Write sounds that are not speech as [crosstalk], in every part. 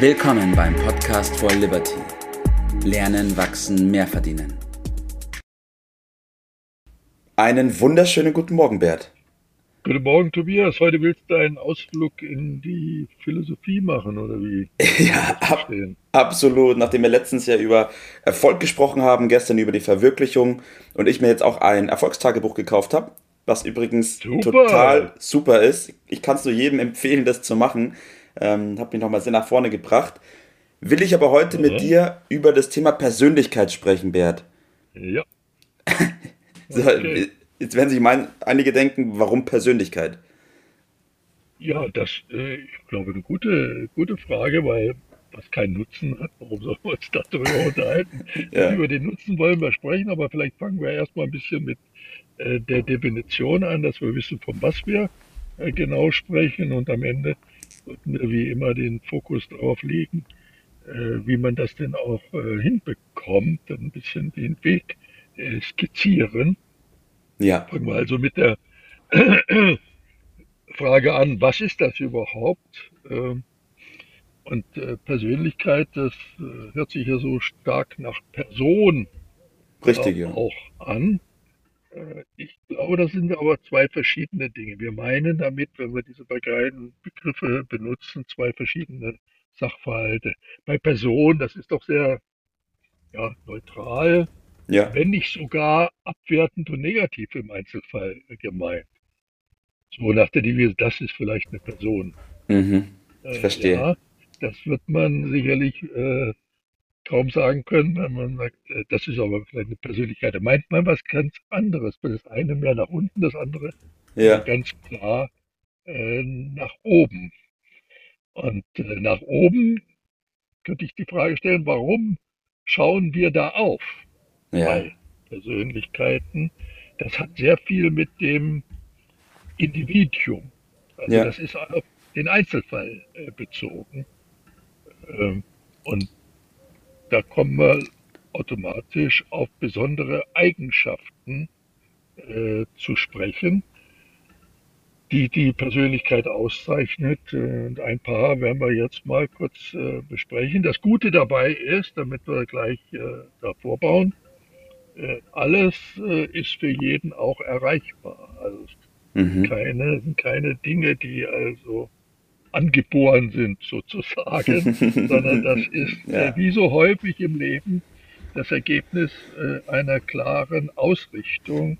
Willkommen beim Podcast for Liberty. Lernen, wachsen, mehr verdienen. Einen wunderschönen guten Morgen, Bert. Guten Morgen, Tobias. Heute willst du einen Ausflug in die Philosophie machen, oder wie? [laughs] ja, ab, absolut. Nachdem wir letztens ja über Erfolg gesprochen haben, gestern über die Verwirklichung und ich mir jetzt auch ein Erfolgstagebuch gekauft habe, was übrigens super. total super ist. Ich kann es nur jedem empfehlen, das zu machen. Ähm, hat mich nochmal sehr nach vorne gebracht. Will ich aber heute ja. mit dir über das Thema Persönlichkeit sprechen, Bert. Ja. [laughs] so, okay. Jetzt werden sich mein, einige denken, warum Persönlichkeit? Ja, das äh, ich glaube eine gute, gute Frage, weil was keinen Nutzen hat, warum sollen wir uns darüber [laughs] unterhalten? ja. Über den Nutzen wollen wir sprechen, aber vielleicht fangen wir erstmal ein bisschen mit äh, der Definition an, dass wir wissen, von was wir äh, genau sprechen und am Ende wie immer den Fokus darauf legen, äh, wie man das denn auch äh, hinbekommt, ein bisschen den Weg äh, skizzieren. Ja. Fangen wir also mit der Frage an, was ist das überhaupt? Ähm, und Persönlichkeit, das hört sich ja so stark nach Person Richtig, ja. auch an. Äh, ich glaube, das sind aber zwei verschiedene Dinge. Wir meinen damit, wenn wir diese beiden Begriffe benutzen, zwei verschiedene Sachverhalte. Bei Person, das ist doch sehr ja, neutral ja. wenn nicht sogar abwertend und negativ im Einzelfall gemeint. So nach der Devise, das ist vielleicht eine Person. Mhm. Ich äh, verstehe. Ja, das wird man sicherlich äh, kaum sagen können, wenn man sagt, äh, das ist aber vielleicht eine Persönlichkeit. Da meint man was ganz anderes. Das eine mehr nach unten, das andere ja. ganz klar äh, nach oben. Und äh, nach oben könnte ich die Frage stellen, warum schauen wir da auf? ja. bei Persönlichkeiten. Das hat sehr viel mit dem Individuum. Also ja. das ist auf den Einzelfall äh, bezogen. Ähm, und da kommen wir automatisch auf besondere Eigenschaften äh, zu sprechen, die die Persönlichkeit auszeichnet. Und ein paar werden wir jetzt mal kurz äh, besprechen. Das Gute dabei ist, damit wir gleich äh, davor bauen, äh, alles äh, ist für jeden auch erreichbar. Also mhm. keine, keine Dinge, die also angeboren sind sozusagen, [laughs] sondern das ist ja. äh, wie so häufig im Leben das Ergebnis äh, einer klaren Ausrichtung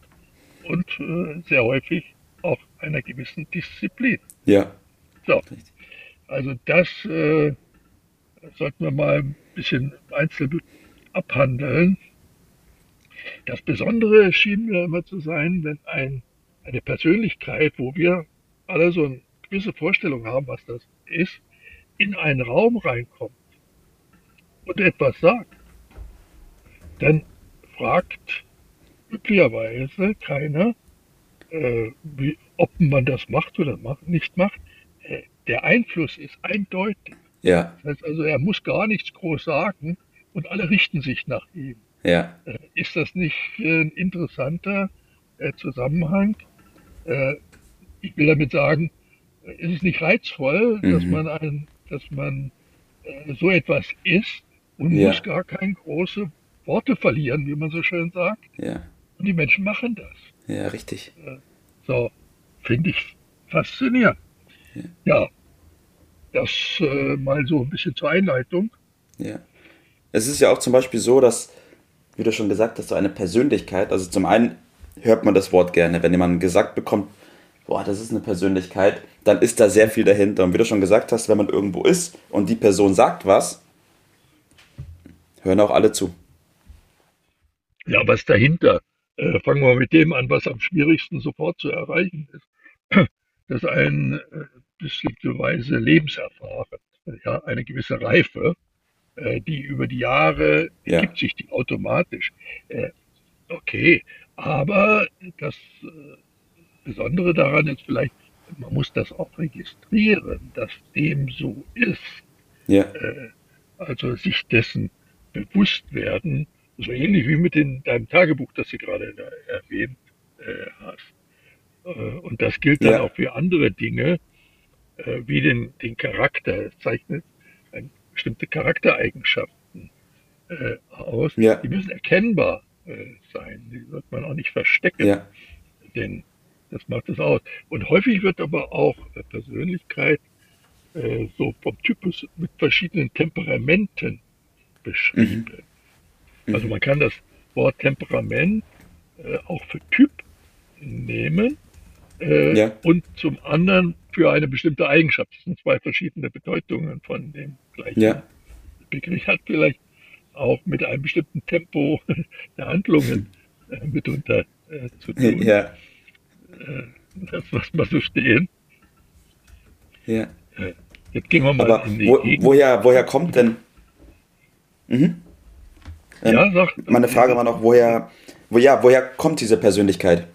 und äh, sehr häufig auch einer gewissen Disziplin. Ja. So. Also das äh, sollten wir mal ein bisschen einzeln abhandeln. Das Besondere schien mir immer zu sein, wenn ein, eine Persönlichkeit, wo wir alle so eine gewisse Vorstellung haben, was das ist, in einen Raum reinkommt und etwas sagt, dann fragt üblicherweise keiner, äh, wie, ob man das macht oder nicht macht. Äh, der Einfluss ist eindeutig. Ja. Das heißt also, er muss gar nichts groß sagen und alle richten sich nach ihm. Ja. Äh, ist das nicht ein interessanter äh, Zusammenhang? Äh, ich will damit sagen, ist es nicht reizvoll, mhm. dass man ein, dass man so etwas ist und ja. muss gar keine große Worte verlieren, wie man so schön sagt. Ja. Und die Menschen machen das. Ja, richtig. So, finde ich faszinierend. Ja. ja, das äh, mal so ein bisschen zur Einleitung. Ja. Es ist ja auch zum Beispiel so, dass wie du schon gesagt hast, so eine Persönlichkeit. Also zum einen hört man das Wort gerne, wenn jemand gesagt bekommt, boah, das ist eine Persönlichkeit, dann ist da sehr viel dahinter. Und wie du schon gesagt hast, wenn man irgendwo ist und die Person sagt was, hören auch alle zu. Ja, was dahinter? Äh, fangen wir mit dem an, was am schwierigsten sofort zu erreichen ist. [clears throat] Das ist ein äh, bestimmte Weise ja, eine gewisse Reife äh, die über die Jahre ja. gibt sich die automatisch. Äh, okay, aber das äh, Besondere daran ist vielleicht, man muss das auch registrieren, dass dem so ist. Ja. also sich dessen bewusst werden, so ähnlich wie mit den, deinem Tagebuch, das du gerade erwähnt hast. und das gilt dann ja. auch für andere Dinge, wie den, den Charakter. Es zeichnet bestimmte Charaktereigenschaften äh, aus. Ja. Die müssen erkennbar äh, sein. Die wird man auch nicht verstecken. Ja. Denn das macht es aus. Und häufig wird aber auch Persönlichkeit äh, so vom Typus mit verschiedenen Temperamenten beschrieben. Mhm. Also man kann das Wort Temperament äh, auch für Typ nehmen äh, ja. und zum anderen für eine bestimmte Eigenschaft. Das sind zwei verschiedene Bedeutungen von dem gleichen ja. Begriff. Hat vielleicht auch mit einem bestimmten Tempo [laughs] der Handlungen äh, mitunter äh, zu tun. Ja. Äh, das was wir so stehen. Ja. Äh, jetzt gehen wir mal Aber in die wo, woher, woher kommt denn? Mhm. Ähm, ja, sag, meine Frage war noch, woher, wo, ja, woher kommt diese Persönlichkeit?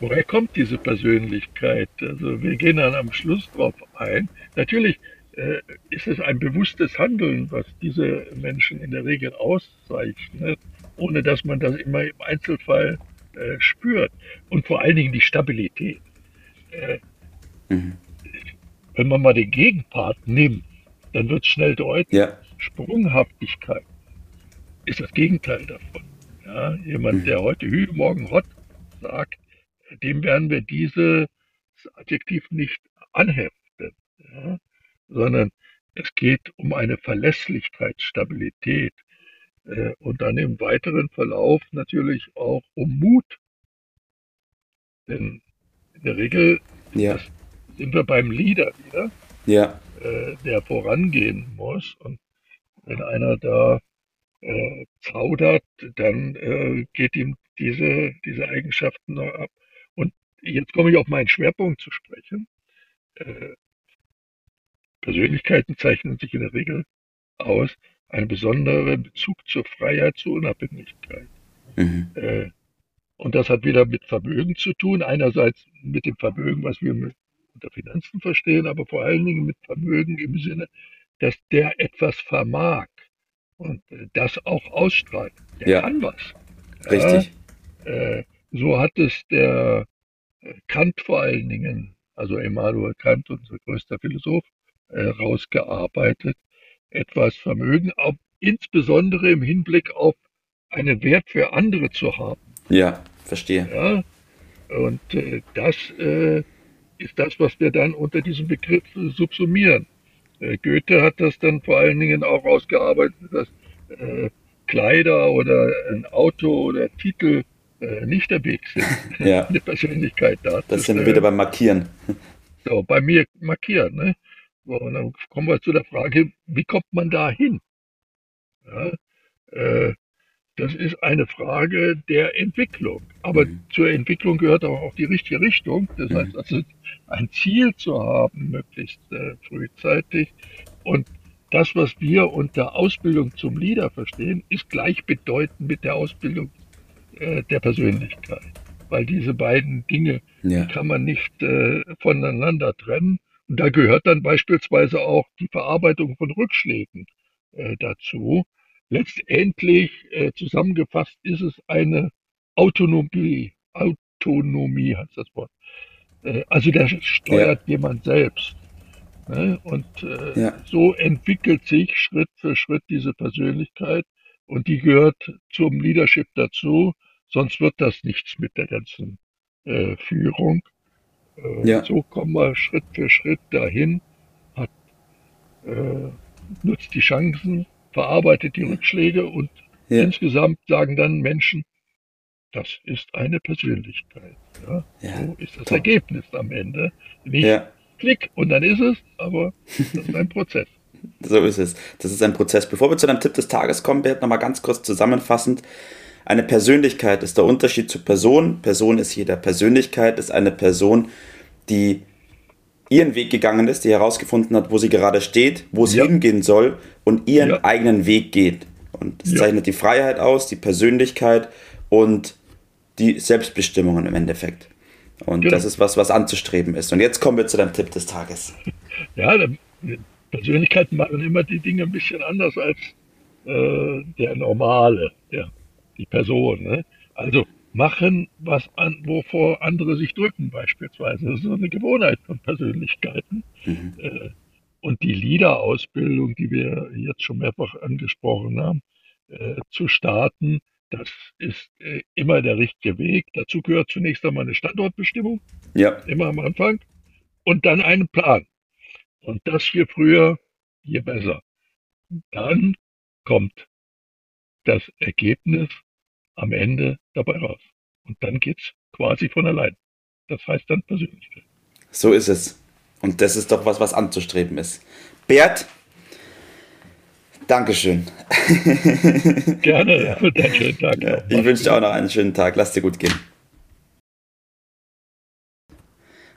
Woher kommt diese Persönlichkeit? Also wir gehen dann am Schluss drauf ein. Natürlich äh, ist es ein bewusstes Handeln, was diese Menschen in der Regel auszeichnet, ohne dass man das immer im Einzelfall äh, spürt. Und vor allen Dingen die Stabilität. Äh, mhm. Wenn man mal den Gegenpart nimmt, dann wird schnell deutlich, ja. Sprunghaftigkeit ist das Gegenteil davon. Ja, jemand, mhm. der heute Hü, morgen Hot sagt, dem werden wir dieses Adjektiv nicht anheften, ja, sondern es geht um eine Verlässlichkeit, Stabilität und dann im weiteren Verlauf natürlich auch um Mut. Denn in der Regel ja. sind wir beim Leader wieder, ja. äh, der vorangehen muss. Und wenn einer da äh, zaudert, dann äh, geht ihm diese, diese Eigenschaften noch ab. Und jetzt komme ich auf meinen Schwerpunkt zu sprechen. Äh, Persönlichkeiten zeichnen sich in der Regel aus, einen besonderen Bezug zur Freiheit, zur Unabhängigkeit. Mhm. Äh, und das hat wieder mit Vermögen zu tun. Einerseits mit dem Vermögen, was wir unter Finanzen verstehen, aber vor allen Dingen mit Vermögen im Sinne, dass der etwas vermag und äh, das auch ausstrahlt. Der ja. kann was. Richtig. Ja, äh, so hat es der äh, Kant vor allen Dingen, also Immanuel Kant, unser größter Philosoph, äh, rausgearbeitet. Etwas Vermögen, auch insbesondere im Hinblick auf einen Wert für andere zu haben. Ja, verstehe. Ja, und äh, das äh, ist das, was wir dann unter diesem Begriff subsumieren. Äh, Goethe hat das dann vor allen Dingen auch rausgearbeitet, dass äh, Kleider oder ein Auto oder Titel äh, nicht der Weg sind, ja. [laughs] eine Persönlichkeit da. Das sind wir wieder beim Markieren. So, bei mir markieren. Ne? So, und dann kommen wir zu der Frage, wie kommt man da hin? Ja, äh, das ist eine Frage der Entwicklung. Aber mhm. zur Entwicklung gehört auch, auch die richtige Richtung. Das mhm. heißt also, ein Ziel zu haben, möglichst äh, frühzeitig. Und das, was wir unter Ausbildung zum Leader verstehen, ist gleichbedeutend mit der Ausbildung äh, der Persönlichkeit. Weil diese beiden Dinge ja. kann man nicht äh, voneinander trennen. Und da gehört dann beispielsweise auch die Verarbeitung von Rückschlägen äh, dazu. Letztendlich äh, zusammengefasst ist es eine Autonomie. Autonomie heißt das Wort. Äh, also der steuert ja. jemand selbst. Ne? Und äh, ja. so entwickelt sich Schritt für Schritt diese Persönlichkeit und die gehört zum Leadership dazu, sonst wird das nichts mit der ganzen äh, Führung. Äh, ja. So kommen wir Schritt für Schritt dahin, hat, äh, nutzt die Chancen, verarbeitet die Rückschläge und ja. insgesamt sagen dann Menschen, das ist eine Persönlichkeit. Ja? ja so ist das top. Ergebnis am Ende. Nicht ja. Klick und dann ist es, aber das ist ein [laughs] Prozess. So ist es. Das ist ein Prozess. Bevor wir zu deinem Tipp des Tages kommen, Bert, nochmal ganz kurz zusammenfassend. Eine Persönlichkeit ist der Unterschied zu Person. Person ist jeder. Persönlichkeit ist eine Person, die ihren Weg gegangen ist, die herausgefunden hat, wo sie gerade steht, wo sie ja. hingehen soll und ihren ja. eigenen Weg geht. Und es ja. zeichnet die Freiheit aus, die Persönlichkeit und die Selbstbestimmung im Endeffekt. Und genau. das ist was, was anzustreben ist. Und jetzt kommen wir zu deinem Tipp des Tages. [laughs] Ja, Persönlichkeiten machen immer die Dinge ein bisschen anders als äh, der Normale, der, die Person. Ne? Also machen, was an, wovor andere sich drücken beispielsweise. Das ist so eine Gewohnheit von Persönlichkeiten. Mhm. Äh, und die Leader-Ausbildung, die wir jetzt schon mehrfach angesprochen haben, äh, zu starten, das ist äh, immer der richtige Weg. Dazu gehört zunächst einmal eine Standortbestimmung, ja. immer am Anfang, und dann einen Plan. Und das je früher, je besser. Dann kommt das Ergebnis am Ende dabei raus. Und dann geht's quasi von allein. Das heißt dann Persönlichkeit. So ist es. Und das ist doch was, was anzustreben ist. Bert, Dankeschön. [laughs] Gerne ja. für deinen schönen Tag. Ja, ich wünsche dir auch noch einen schönen Tag. Lass dir gut gehen.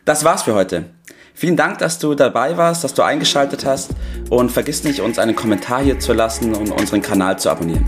Das war's für heute. Vielen Dank, dass du dabei warst, dass du eingeschaltet hast und vergiss nicht, uns einen Kommentar hier zu lassen und unseren Kanal zu abonnieren.